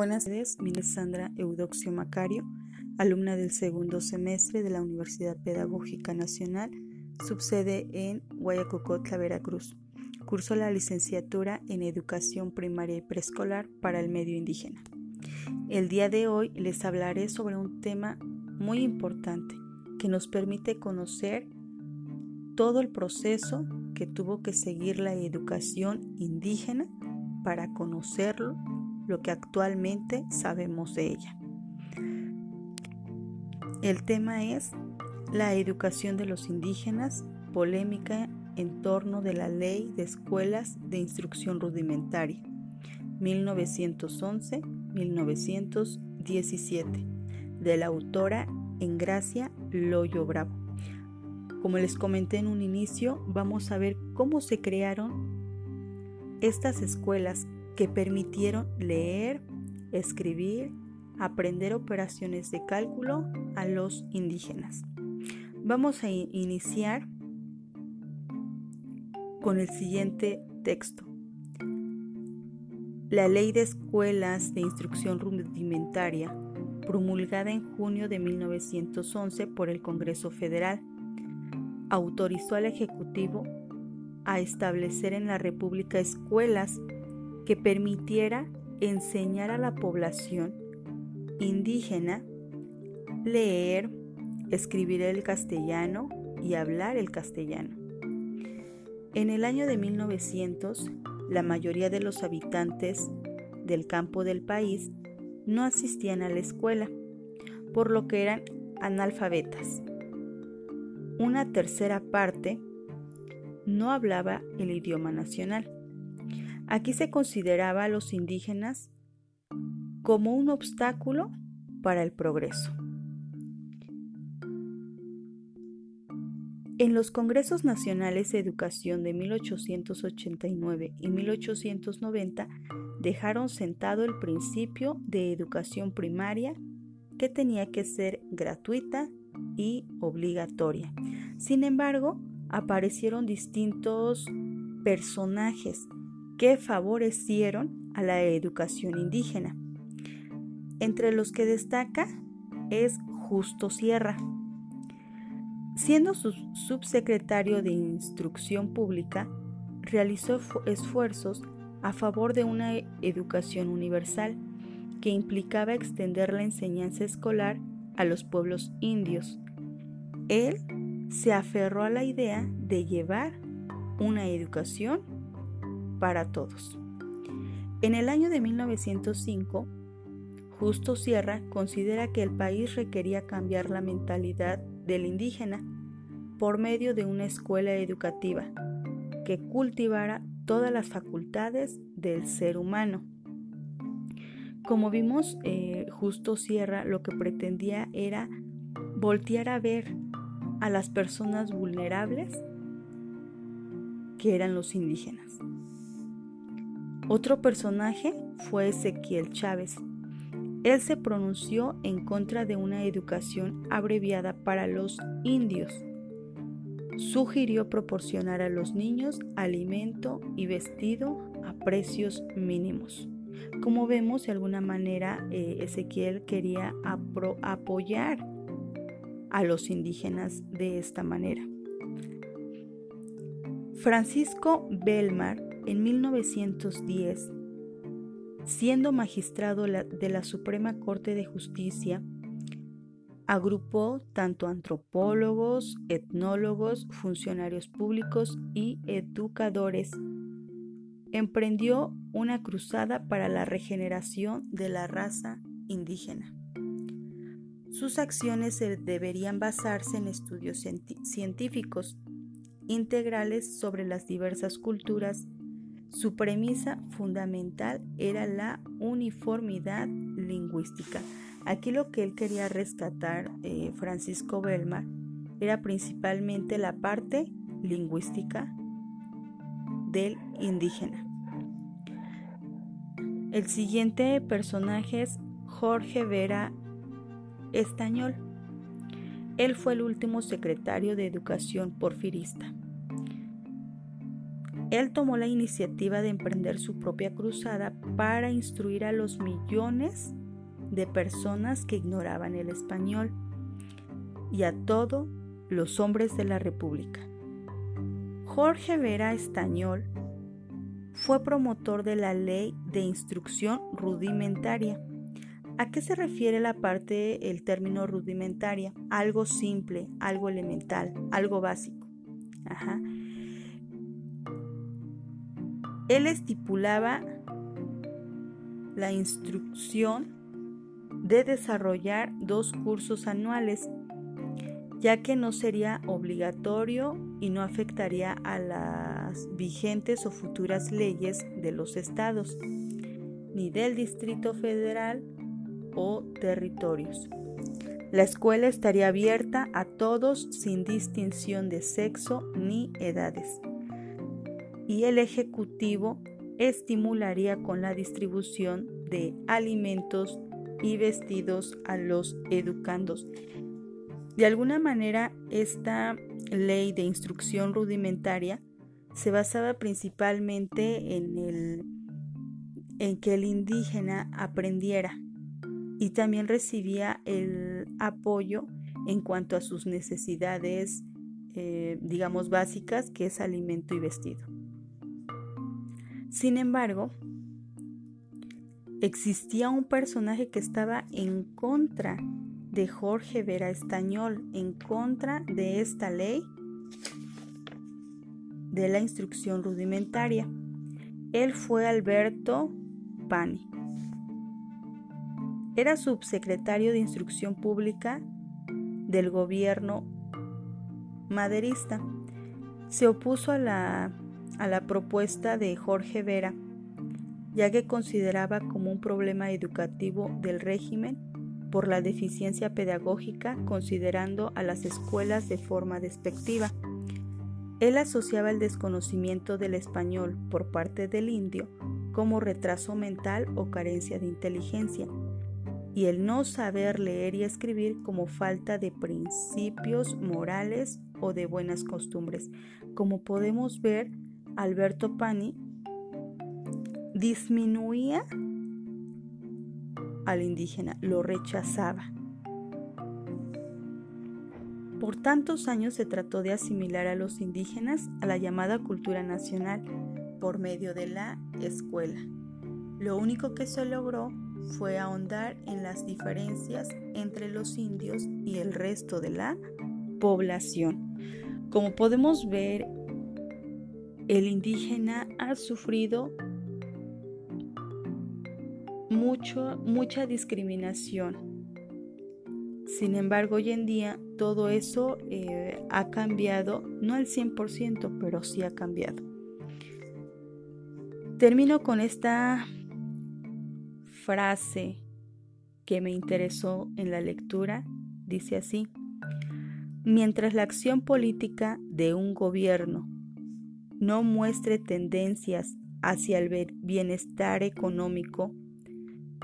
Buenas tardes, mi nombre es Sandra Eudoxio Macario, alumna del segundo semestre de la Universidad Pedagógica Nacional, subsede en Guayacocotla, Veracruz. Curso la licenciatura en Educación Primaria y Preescolar para el Medio Indígena. El día de hoy les hablaré sobre un tema muy importante que nos permite conocer todo el proceso que tuvo que seguir la educación indígena para conocerlo, lo que actualmente sabemos de ella. El tema es la educación de los indígenas, polémica en torno de la Ley de Escuelas de Instrucción Rudimentaria, 1911-1917, de la autora Engracia Loyo Bravo. Como les comenté en un inicio, vamos a ver cómo se crearon estas escuelas que permitieron leer, escribir, aprender operaciones de cálculo a los indígenas. Vamos a iniciar con el siguiente texto. La Ley de Escuelas de Instrucción Rudimentaria, promulgada en junio de 1911 por el Congreso Federal, autorizó al Ejecutivo a establecer en la República escuelas que permitiera enseñar a la población indígena leer, escribir el castellano y hablar el castellano. En el año de 1900, la mayoría de los habitantes del campo del país no asistían a la escuela, por lo que eran analfabetas. Una tercera parte no hablaba el idioma nacional. Aquí se consideraba a los indígenas como un obstáculo para el progreso. En los Congresos Nacionales de Educación de 1889 y 1890 dejaron sentado el principio de educación primaria que tenía que ser gratuita y obligatoria. Sin embargo, aparecieron distintos personajes que favorecieron a la educación indígena. Entre los que destaca es Justo Sierra. Siendo su subsecretario de Instrucción Pública, realizó esfuerzos a favor de una educación universal que implicaba extender la enseñanza escolar a los pueblos indios. Él se aferró a la idea de llevar una educación para todos. En el año de 1905, Justo Sierra considera que el país requería cambiar la mentalidad del indígena por medio de una escuela educativa que cultivara todas las facultades del ser humano. Como vimos, eh, Justo Sierra lo que pretendía era voltear a ver a las personas vulnerables que eran los indígenas. Otro personaje fue Ezequiel Chávez. Él se pronunció en contra de una educación abreviada para los indios. Sugirió proporcionar a los niños alimento y vestido a precios mínimos. Como vemos, de alguna manera eh, Ezequiel quería apoyar a los indígenas de esta manera. Francisco Belmar, en 1910, siendo magistrado de la Suprema Corte de Justicia, agrupó tanto antropólogos, etnólogos, funcionarios públicos y educadores. Emprendió una cruzada para la regeneración de la raza indígena. Sus acciones deberían basarse en estudios científicos integrales sobre las diversas culturas. Su premisa fundamental era la uniformidad lingüística. Aquí lo que él quería rescatar, eh, Francisco Belmar, era principalmente la parte lingüística del indígena. El siguiente personaje es Jorge Vera Estañol. Él fue el último secretario de Educación porfirista. él tomó la iniciativa de emprender su propia cruzada para instruir a los millones de personas que ignoraban el español y a todos los hombres de la República. Jorge Vera Estañol fue promotor de la ley de instrucción rudimentaria. ¿A qué se refiere la parte, el término rudimentaria? Algo simple, algo elemental, algo básico. Él estipulaba la instrucción de desarrollar dos cursos anuales, ya que no sería obligatorio y no afectaría a las vigentes o futuras leyes de los estados, ni del Distrito Federal o territorios. La escuela estaría abierta a todos sin distinción de sexo ni edades. Y el Ejecutivo estimularía con la distribución de alimentos y vestidos a los educandos. De alguna manera, esta ley de instrucción rudimentaria se basaba principalmente en, el, en que el indígena aprendiera y también recibía el apoyo en cuanto a sus necesidades, eh, digamos, básicas, que es alimento y vestido. Sin embargo, existía un personaje que estaba en contra de Jorge Vera Estañol, en contra de esta ley de la instrucción rudimentaria. Él fue Alberto Pani. Era subsecretario de Instrucción Pública del gobierno maderista. Se opuso a la, a la propuesta de Jorge Vera ya que consideraba como un problema educativo del régimen por la deficiencia pedagógica considerando a las escuelas de forma despectiva. Él asociaba el desconocimiento del español por parte del indio como retraso mental o carencia de inteligencia, y el no saber leer y escribir como falta de principios morales o de buenas costumbres. Como podemos ver, Alberto Pani disminuía al indígena, lo rechazaba. Por tantos años se trató de asimilar a los indígenas a la llamada cultura nacional por medio de la escuela. Lo único que se logró fue ahondar en las diferencias entre los indios y el resto de la población. Como podemos ver, el indígena ha sufrido mucho, mucha discriminación. Sin embargo, hoy en día todo eso eh, ha cambiado, no al 100%, pero sí ha cambiado. Termino con esta frase que me interesó en la lectura. Dice así, mientras la acción política de un gobierno no muestre tendencias hacia el bienestar económico,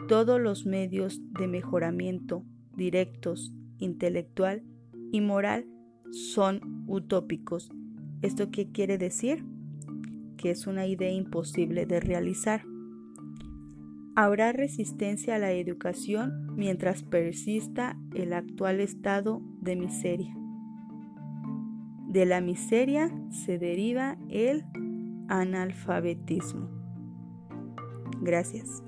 todos los medios de mejoramiento directos, intelectual y moral son utópicos. ¿Esto qué quiere decir? Que es una idea imposible de realizar. Habrá resistencia a la educación mientras persista el actual estado de miseria. De la miseria se deriva el analfabetismo. Gracias.